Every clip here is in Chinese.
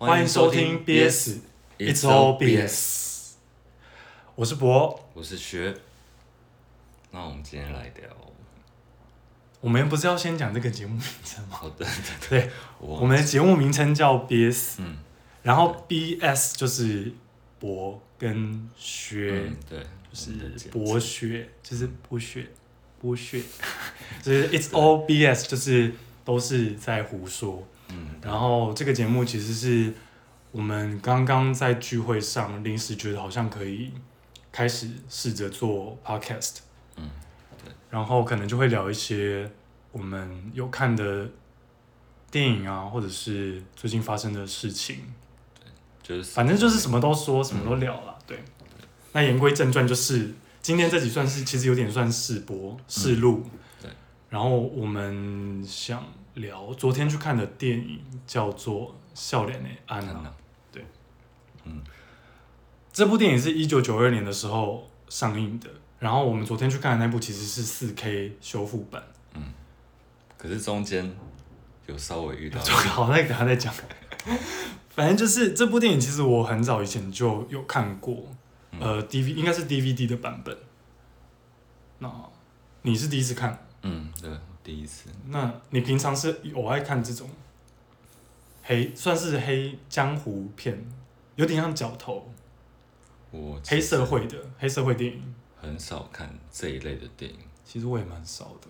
欢迎收听 BS It's All BS。我是博，我是学。那我们今天来聊，我们不是要先讲这个节目名称吗？好的，对，我们的节目名称叫 BS，嗯，然后 BS 就是博跟学，对，就是博学，就是博学，博学，就是 It's All BS，就是都是在胡说。嗯，然后这个节目其实是我们刚刚在聚会上临时觉得好像可以开始试着做 podcast，嗯，对，然后可能就会聊一些我们有看的电影啊，或者是最近发生的事情，对，就是反正就是什么都说，什么都聊了，对。那言归正传，就是今天这集算是其实有点算试播试录，对，然后我们想。聊昨天去看的电影叫做《笑脸的安娜》，对，嗯，这部电影是一九九二年的时候上映的，然后我们昨天去看的那部其实是四 K 修复版，嗯，可是中间有稍微遇到，好，那个等下再讲，反正就是这部电影其实我很早以前就有看过，嗯、呃，DV 应该是 DVD 的版本，那你是第一次看？嗯，对。第一次，那你平常是我爱看这种黑，算是黑江湖片，有点像角头，我黑社会的黑社会电影，很少看这一类的电影。其实我也蛮少的，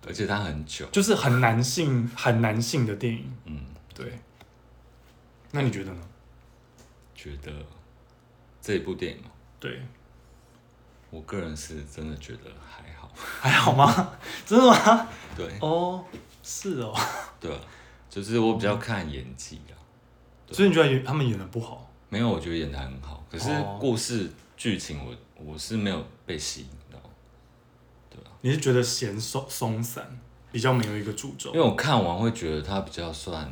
对，而且它很久，就是很男性、很男性的电影。嗯，对。那你觉得呢？觉得这一部电影，对，我个人是真的觉得还好。还好吗？真的吗？对。哦，oh, 是哦。对，就是我比较看演技啊。所以你觉得他们演的不好？没有，我觉得演的很好。可是故事剧情我，我我是没有被吸引到。对啊。你是觉得嫌松松散，比较没有一个主轴？因为我看完会觉得它比较算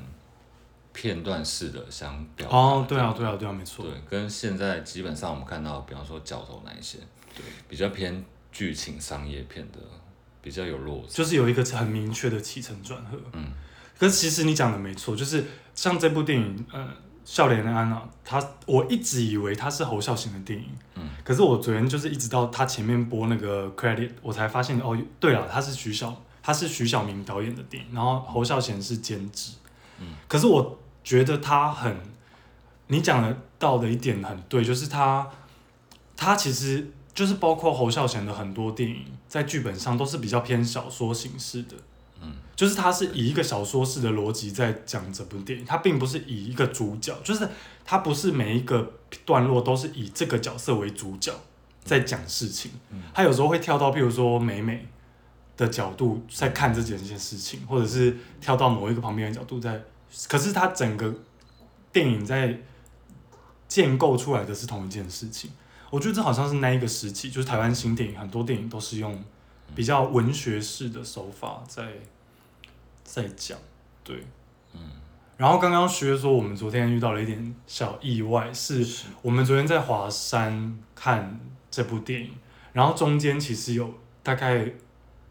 片段式的，想表达。哦，对啊，对啊，对啊，没错。对，跟现在基本上我们看到，比方说角头那一些，对，比较偏。剧情商业片的比较有落差，就是有一个很明确的起承转合。嗯，可是其实你讲的没错，就是像这部电影，呃，《笑脸的安娜》，他我一直以为它是侯孝贤的电影。嗯，可是我昨天就是一直到他前面播那个 credit，我才发现哦，对了，他是徐小，他是徐小明导演的电影，然后侯孝贤是监制。嗯，可是我觉得他很，你讲的到的一点很对，就是他，他其实。就是包括侯孝贤的很多电影，在剧本上都是比较偏小说形式的，嗯，就是他是以一个小说式的逻辑在讲这部电影，他并不是以一个主角，就是他不是每一个段落都是以这个角色为主角在讲事情，他有时候会跳到，譬如说美美的角度在看这件件事情，或者是跳到某一个旁边的角度在，可是他整个电影在建构出来的是同一件事情。我觉得这好像是那一个时期，就是台湾新电影，很多电影都是用比较文学式的手法在在讲，对，嗯。然后刚刚学说，我们昨天遇到了一点小意外，是我们昨天在华山看这部电影，然后中间其实有大概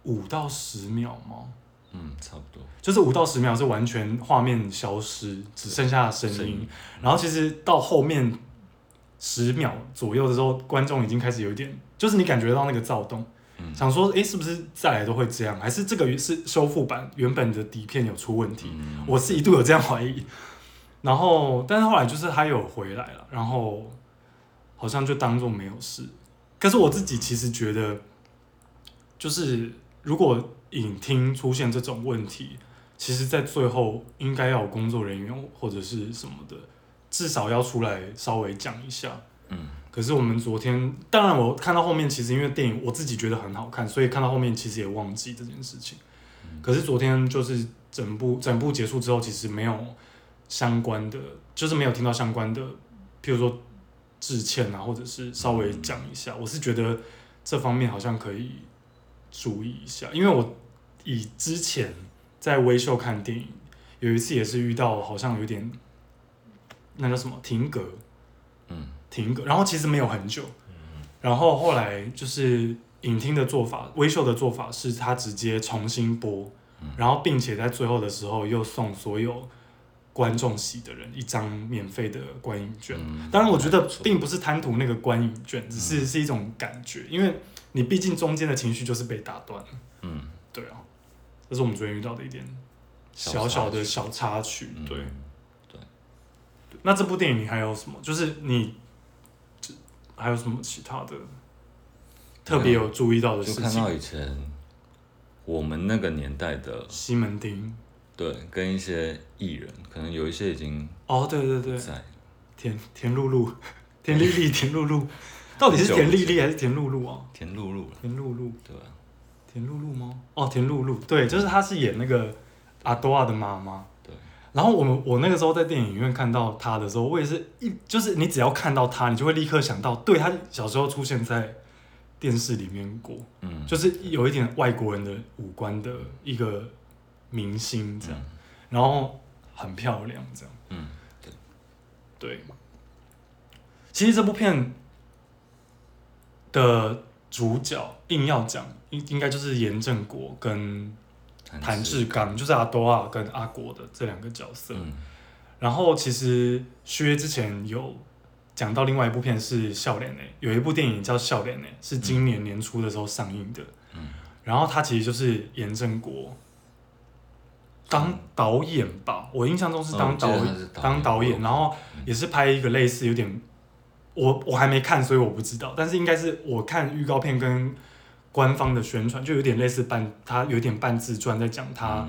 五到十秒吗？嗯，差不多，就是五到十秒是完全画面消失，只剩下声音，然后其实到后面。十秒左右的时候，观众已经开始有一点，就是你感觉到那个躁动，嗯、想说，哎、欸，是不是再来都会这样？还是这个是修复版原本的底片有出问题？嗯、我是一度有这样怀疑。然后，但是后来就是他有回来了，然后好像就当做没有事。可是我自己其实觉得，就是如果影厅出现这种问题，其实在最后应该要有工作人员或者是什么的。至少要出来稍微讲一下，嗯。可是我们昨天，当然我看到后面，其实因为电影我自己觉得很好看，所以看到后面其实也忘记这件事情。嗯。可是昨天就是整部整部结束之后，其实没有相关的，就是没有听到相关的，譬如说致歉啊，或者是稍微讲一下。嗯。我是觉得这方面好像可以注意一下，因为我以之前在微秀看电影，有一次也是遇到好像有点。那叫什么停格？嗯，停格。然后其实没有很久，嗯，然后后来就是影厅的做法，微秀的做法是他直接重新播，嗯，然后并且在最后的时候又送所有观众席的人一张免费的观影券。嗯当然，我觉得并不是贪图那个观影券，只是是一种感觉，因为你毕竟中间的情绪就是被打断了。嗯，对啊，这是我们昨天遇到的一点小小的小插曲。嗯，对。那这部电影你还有什么？就是你这还有什么其他的特别有注意到的事情？就看到以前我们那个年代的西门町。对，跟一些艺人，可能有一些已经哦，对对对，在田田露露，田丽丽，田露露，到底是田丽丽还是田露露啊？田露露，田露露，对啊，田露露吗？哦，田露露，对，就是她是演那个阿多亚的妈妈。对。然后我们我那个时候在电影院看到他的时候，我也是一就是你只要看到他，你就会立刻想到，对，他小时候出现在电视里面过，嗯，就是有一点外国人的五官的一个。明星这样，嗯、然后很漂亮这样，嗯，对，对。其实这部片的主角硬要讲，应应该就是严正国跟谭志刚，就是阿多啊跟阿国的这两个角色。嗯、然后其实薛之前有讲到另外一部片是《笑脸》诶，有一部电影叫《笑脸》诶，是今年年初的时候上映的。嗯、然后他其实就是严正国。当导演吧，我印象中是当导当导演，然后也是拍一个类似有点，我我还没看，所以我不知道，但是应该是我看预告片跟官方的宣传，就有点类似半，他有点半自传在讲他，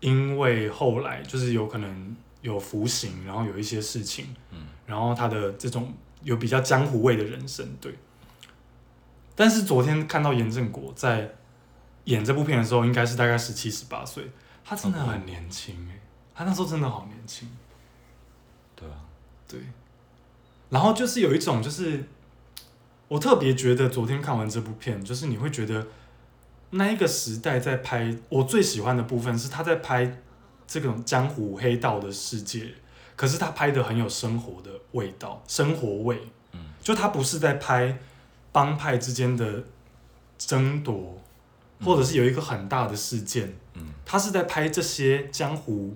因为后来就是有可能有服刑，然后有一些事情，嗯然后他的这种有比较江湖味的人生，对。但是昨天看到严正国在演这部片的时候，应该是大概十七十八岁。他真的很年轻哎，他那时候真的好年轻。对啊，对。然后就是有一种，就是我特别觉得，昨天看完这部片，就是你会觉得那一个时代在拍，我最喜欢的部分是他在拍这种江湖黑道的世界，可是他拍的很有生活的味道，生活味。嗯。就他不是在拍帮派之间的争夺。或者是有一个很大的事件，嗯，他是在拍这些江湖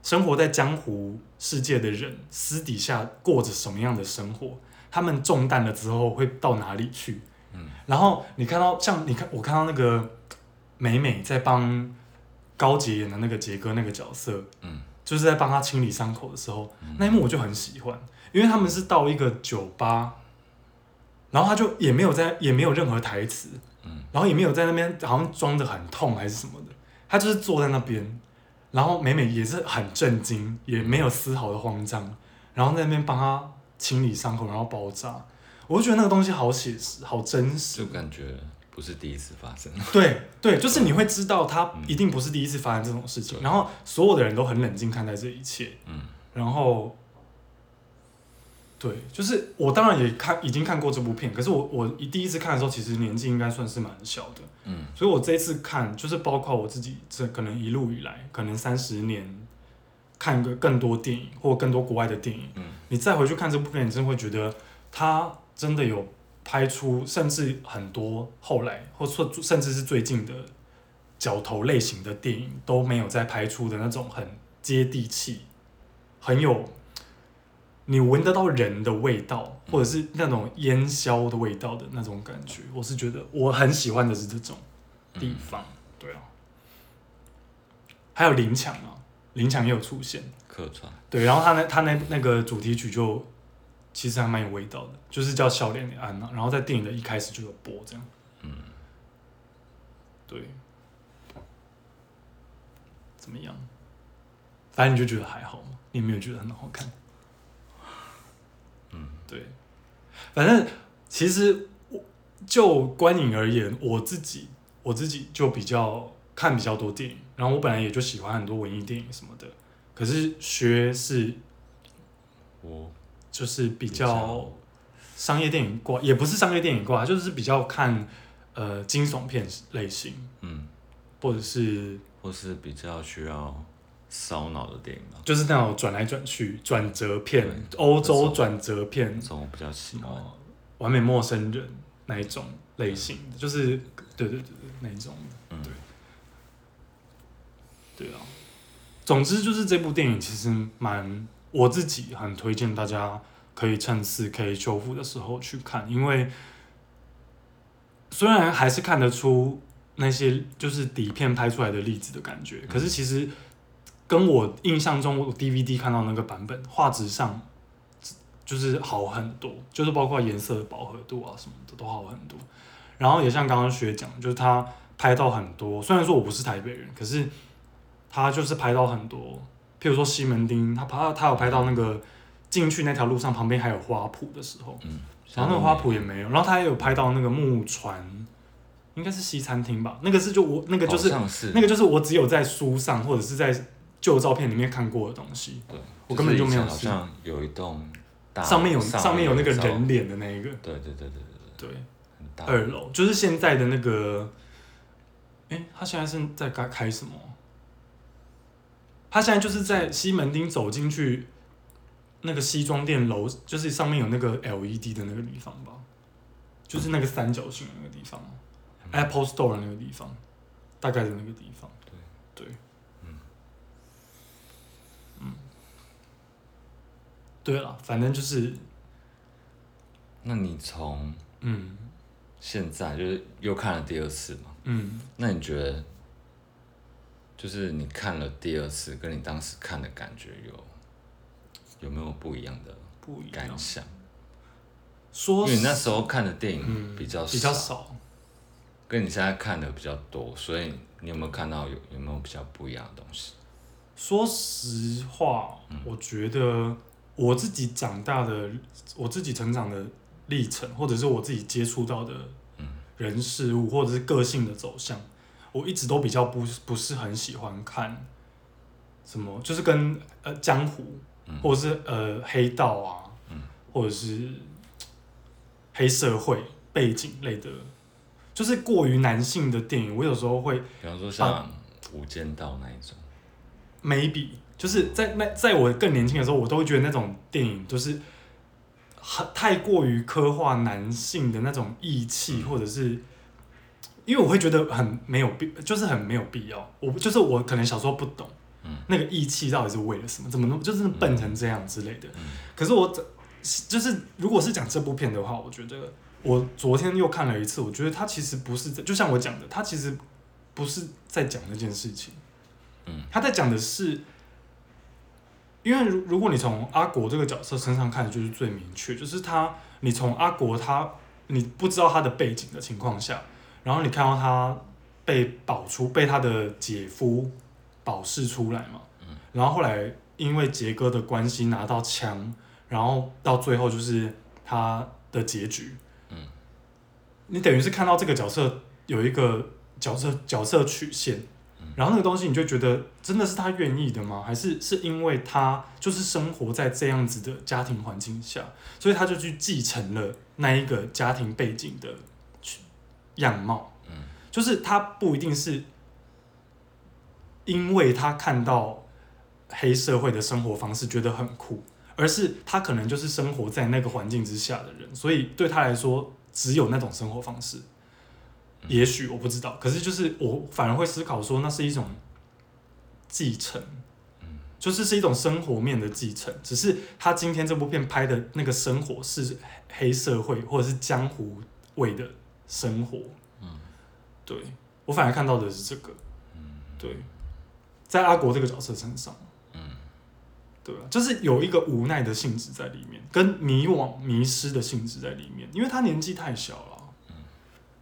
生活在江湖世界的人私底下过着什么样的生活，他们中弹了之后会到哪里去，嗯，然后你看到像你看我看到那个美美在帮高杰演的那个杰哥那个角色，嗯，就是在帮他清理伤口的时候，那一幕我就很喜欢，因为他们是到一个酒吧，然后他就也没有在也没有任何台词。嗯。然后也没有在那边好像装得很痛还是什么的，他就是坐在那边，然后美美也是很震惊，也没有丝毫的慌张，然后在那边帮他清理伤口，然后包扎，我就觉得那个东西好写实，好真实，就感觉不是第一次发生。对对，就是你会知道他一定不是第一次发生这种事情，然后所有的人都很冷静看待这一切，嗯，然后。对，就是我当然也看已经看过这部片，可是我我一第一次看的时候，其实年纪应该算是蛮小的，嗯，所以我这一次看，就是包括我自己这可能一路以来，可能三十年看个更多电影或更多国外的电影，嗯，你再回去看这部片，你真的会觉得他真的有拍出，甚至很多后来或说甚至是最近的角头类型的电影都没有再拍出的那种很接地气，很有。你闻得到人的味道，或者是那种烟硝的味道的那种感觉，我是觉得我很喜欢的是这种地方，对啊。还有林强啊，林强也有出现客串，对，然后他那他那那个主题曲就其实还蛮有味道的，就是叫《笑脸的安娜》，然后在电影的一开始就有播这样，嗯，对，怎么样？反正你就觉得还好吗？你没有觉得很好看？嗯对，反正其实我就观影而言，我自己我自己就比较看比较多电影，然后我本来也就喜欢很多文艺电影什么的。可是学是，我就是比较商业电影挂，也不是商业电影挂，就是比较看呃惊悚片类型，嗯，或者是或是比较需要。烧脑的电影嘛，就是那种转来转去、转折片，欧洲转折片，这种我比较喜欢。完美陌生人那一种类型的，就是对对对对那一种，对，对啊。总之就是这部电影其实蛮我自己很推荐大家可以趁四 K 修复的时候去看，因为虽然还是看得出那些就是底片拍出来的粒子的感觉，可是其实跟我印象中 DVD 看到那个版本画质上就是好很多，就是包括颜色的饱和度啊什么的都好很多。然后也像刚刚学讲，就是他拍到很多，虽然说我不是台北人，可是他就是拍到很多，譬如说西门町，他拍他有拍到那个进去那条路上旁边还有花圃的时候，嗯，然后那个花圃也没有，然后他也有拍到那个木船，应该是西餐厅吧，那个是就我那个就是，是那个就是我只有在书上或者是在旧照片里面看过的东西，对，我根本就没有。好像有一栋大上面有上面有那个人脸的那一个，对对对对对对。二楼就是现在的那个，哎、欸，他现在是在开开什么？他现在就是在西门町走进去那个西装店楼，就是上面有那个 LED 的那个地方吧，就是那个三角形的那个地方、嗯、，Apple Store 的那个地方，大概的那个地方。对。对，嗯。嗯，对了，反正就是，那你从嗯。现在就是又看了第二次嘛，嗯，那你觉得，就是你看了第二次，跟你当时看的感觉有有没有不一样的感想？说，因为你那时候看的电影比较少，嗯，比较少，跟你现在看的比较多，所以你有没有看到有有没有比较不一样的东西？说实话，嗯，我觉得我自己长大的，我自己成长的。历程，或者是我自己接触到的人事物，或者是个性的走向，我一直都比较不不是很喜欢看什么，就是跟呃江湖，或者是呃黑道啊，或者是黑社会背景类的，就是过于男性的电影，我有时候会，比方说像《无间道》那一种，maybe 就是在那在我更年轻的时候，我都会觉得那种电影就是。很太过于刻画男性的那种义气，或者是，因为我会觉得很没有必，就是很没有必要。我就是我可能小时候不懂，嗯那个义气到底是为了什么？怎么能就是笨成这样之类的？可是我就是如果是讲这部片的话，我觉得我昨天又看了一次，我觉得他其实不是，就像我讲的，他其实不是在讲那件事情，嗯他在讲的是。因为如如果你从阿国这个角色身上看，就是最明确，就是他，你从阿国他，你不知道他的背景的情况下，然后你看到他被保出，被他的姐夫保释出来嘛，嗯然后后来因为杰哥的关系拿到枪，然后到最后就是他的结局，嗯你等于是看到这个角色有一个角色角色曲线。然后那个东西，你就觉得真的是他愿意的吗？还是是因为他就是生活在这样子的家庭环境下，所以他就去继承了那一个家庭背景的样貌。嗯就是他不一定是因为他看到黑社会的生活方式觉得很酷，而是他可能就是生活在那个环境之下的人，所以对他来说只有那种生活方式。也许我不知道，可是就是我反而会思考说，那是一种继承，就是是一种生活面的继承。只是他今天这部片拍的那个生活是黑社会或者是江湖味的生活，嗯。对，我反而看到的是这个，嗯。对，在阿国这个角色身上，嗯。对啊，就是有一个无奈的性质在里面，跟迷惘、迷失的性质在里面，因为他年纪太小了。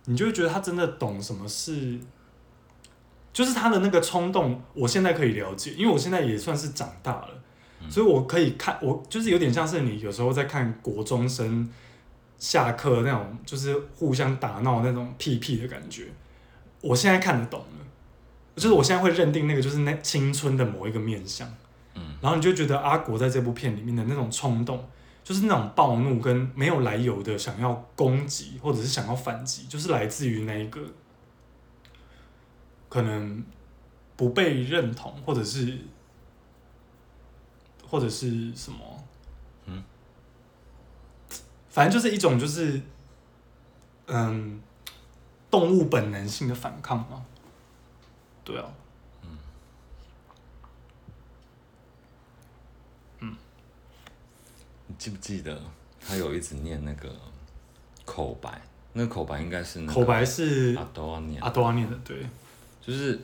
你就会觉得他真的懂什么是，就是他的那个冲动，我现在可以了解，因为我现在也算是长大了，所以我可以看，我就是有点像是你有时候在看国中生下课那种，就是互相打闹那种屁屁的感觉，我现在看得懂了，就是我现在会认定那个就是那青春的某一个面相，嗯，然后你就觉得阿国在这部片里面的那种冲动。就是那种暴怒跟没有来由的想要攻击，或者是想要反击，就是来自于那一个可能不被认同，或者是或者是什么，嗯，反正就是一种，就是，嗯，动物本能性的反抗嘛。对啊，嗯，嗯，你记不记得他有一直念那个口白？那个口白应该是口白是阿多阿念阿多阿念的，对。就是，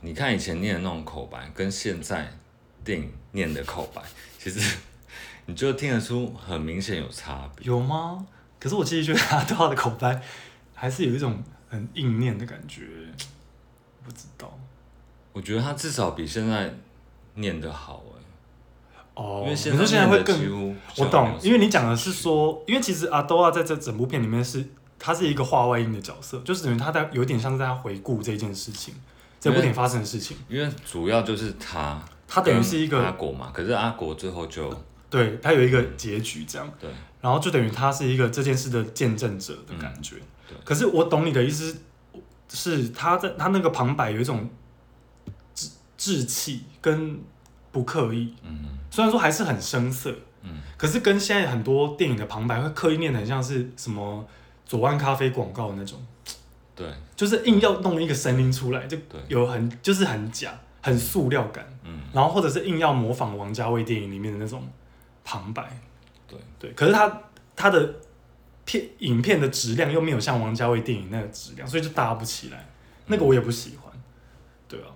你看以前念的那种口白，跟现在电影念的口白，其实。你就听得出很明显有差别。有吗？可是我其实觉得阿多的口白还是有一种很硬念的感觉，不知道。我觉得他至少比现在念的好哎。哦，因为现你说现在会更，我懂，因为你讲的是说，因为其实阿多啊在这整部片里面是，他是一个话外音的角色，就是等于他在有点像是在他回顾这件事情，这部电影发生的事情。因为主要就是他，他等于是一个阿果嘛，可是阿果最后就对他有一个结局这样，对，然后就等于他是一个这件事的见证者的感觉。嗯、对，可是我懂你的意思，是他在他那个旁白有一种志志气跟。不刻意，嗯，虽然说还是很生涩，嗯，可是跟现在很多电影的旁白会刻意念的很像是什么左岸咖啡广告的那种，对，就是硬要弄一个声音出来，就有很就是很假，很塑料感，嗯，然后或者是硬要模仿王家卫电影里面的那种旁白，对对，可是他他的片影片的质量又没有像王家卫电影那个质量，所以就搭不起来，那个我也不喜欢，对啊，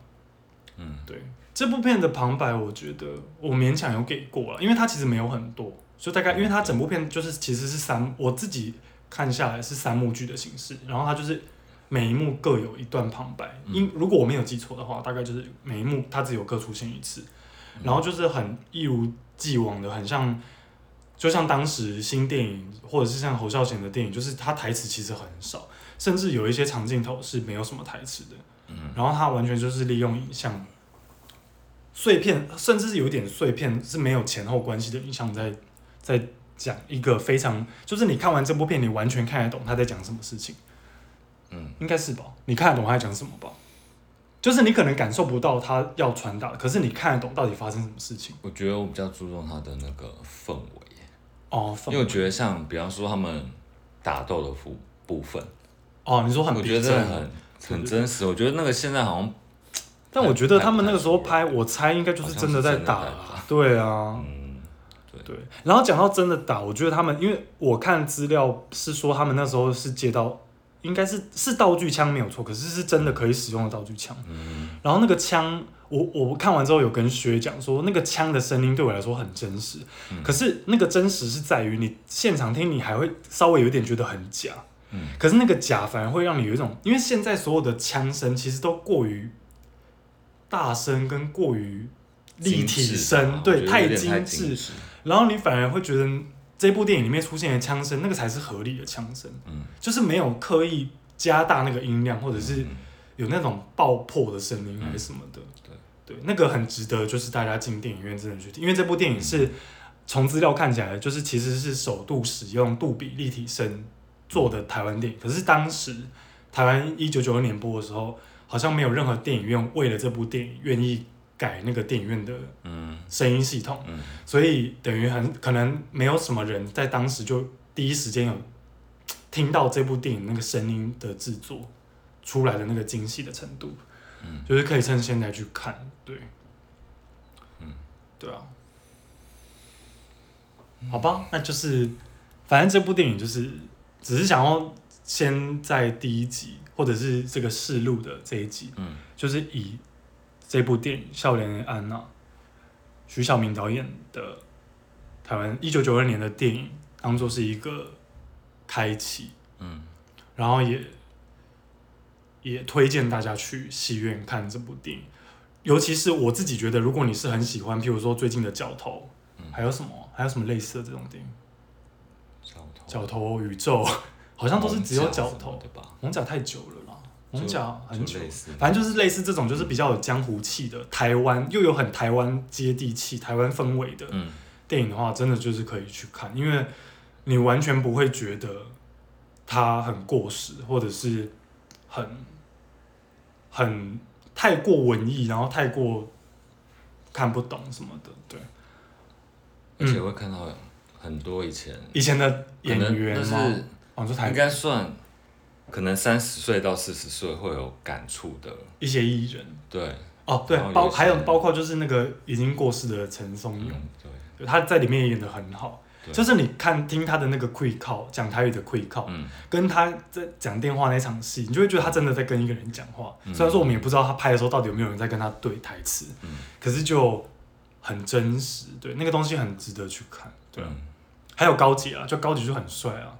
嗯，对。这部片的旁白，我觉得我勉强有给过了，因为它其实没有很多，就大概，因为它整部片就是其实是三，我自己看下来是三幕剧的形式，然后它就是每一幕各有一段旁白，因如果我没有记错的话，大概就是每一幕它只有各出现一次，然后就是很一如既往的，很像，就像当时新电影或者是像侯孝贤的电影，就是他台词其实很少，甚至有一些长镜头是没有什么台词的，嗯然后他完全就是利用影像。碎片，甚至是有点碎片，是没有前后关系的影像，在在讲一个非常，就是你看完这部片，你完全看得懂他在讲什么事情。嗯，应该是吧？你看得懂他在讲什么吧？就是你可能感受不到他要传达，可是你看得懂到底发生什么事情。我觉得我比较注重他的那个氛围。哦，因为我觉得像比方说他们打斗的部部分。哦，你说很，我觉得很很真实。我觉得那个现在好像。但我觉得他们那个时候拍，我猜应该就是真的在打啦。对啊，嗯，对。然后讲到真的打，我觉得他们，因为我看资料是说他们那时候是接到，应该是是道具枪没有错，可是是真的可以使用的道具枪。嗯。然后那个枪，我我看完之后有跟薛讲说，那个枪的声音对我来说很真实。嗯。可是那个真实是在于你现场听，你还会稍微有点觉得很假。嗯。可是那个假反而会让你有一种，因为现在所有的枪声其实都过于。大声跟过于立体声，对，太精致，然后你反而会觉得这部电影里面出现的枪声，那个才是合理的枪声，嗯，就是没有刻意加大那个音量，或者是有那种爆破的声音还是什么的，对。对，那个很值得，就是大家进电影院真的去听，因为这部电影是从资料看起来，就是其实是首度使用杜比立体声做的台湾电影，可是当时台湾一九九二年播的时候。好像没有任何电影院为了这部电影愿意改那个电影院的声音系统，嗯。嗯、所以等于很可能没有什么人在当时就第一时间有听到这部电影那个声音的制作出来的那个精细的程度，嗯、就是可以趁现在去看，对，嗯，对啊，好吧，那就是反正这部电影就是只是想要先在第一集。或者是这个试录的这一集，嗯，就是以这部电影《少年的安娜》，徐晓明导演的台湾一九九二年的电影，当做是一个开启，嗯，然后也也推荐大家去戏院看这部电影，尤其是我自己觉得，如果你是很喜欢，譬如说最近的《角头》，嗯，还有什么，还有什么类似的这种电影，《角头》《角头宇宙》。好像都是只有角头。对吧？艋舺太久了啦，艋舺很久，反正就是类似这种，就是比较有江湖气的台湾，又有很台湾接地气、台湾氛围的电影的话，真的就是可以去看，因为你完全不会觉得它很过时，或者是很很太过文艺，然后太过看不懂什么的，对。而且会看到很多以前以前的演员吗？应该算，可能三十岁到四十岁会有感触的一些艺人。对，哦，对，包还有包括就是那个已经过世的陈松勇，嗯，对，他在里面也演的很好。就是你看听他的那个会靠讲台语的会靠，嗯、跟他在讲电话那场戏，你就会觉得他真的在跟一个人讲话。嗯、虽然说我们也不知道他拍的时候到底有没有人在跟他对台词，嗯、可是就很真实。对，那个东西很值得去看。对，嗯、还有高捷啊，就高捷就很帅啊。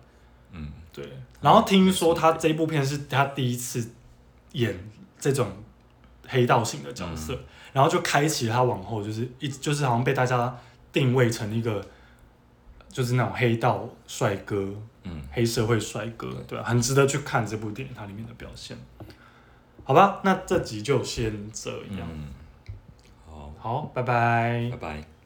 嗯，对。然后听说他这部片是他第一次演这种黑道型的角色，嗯、然后就开启他往后就是一就是好像被大家定位成一个。就是那种黑道帅哥，嗯，黑社会帅哥，对，很值得去看这部电影，它里面的表现。好吧，那这集就先这样。嗯，好，好，拜拜，拜拜。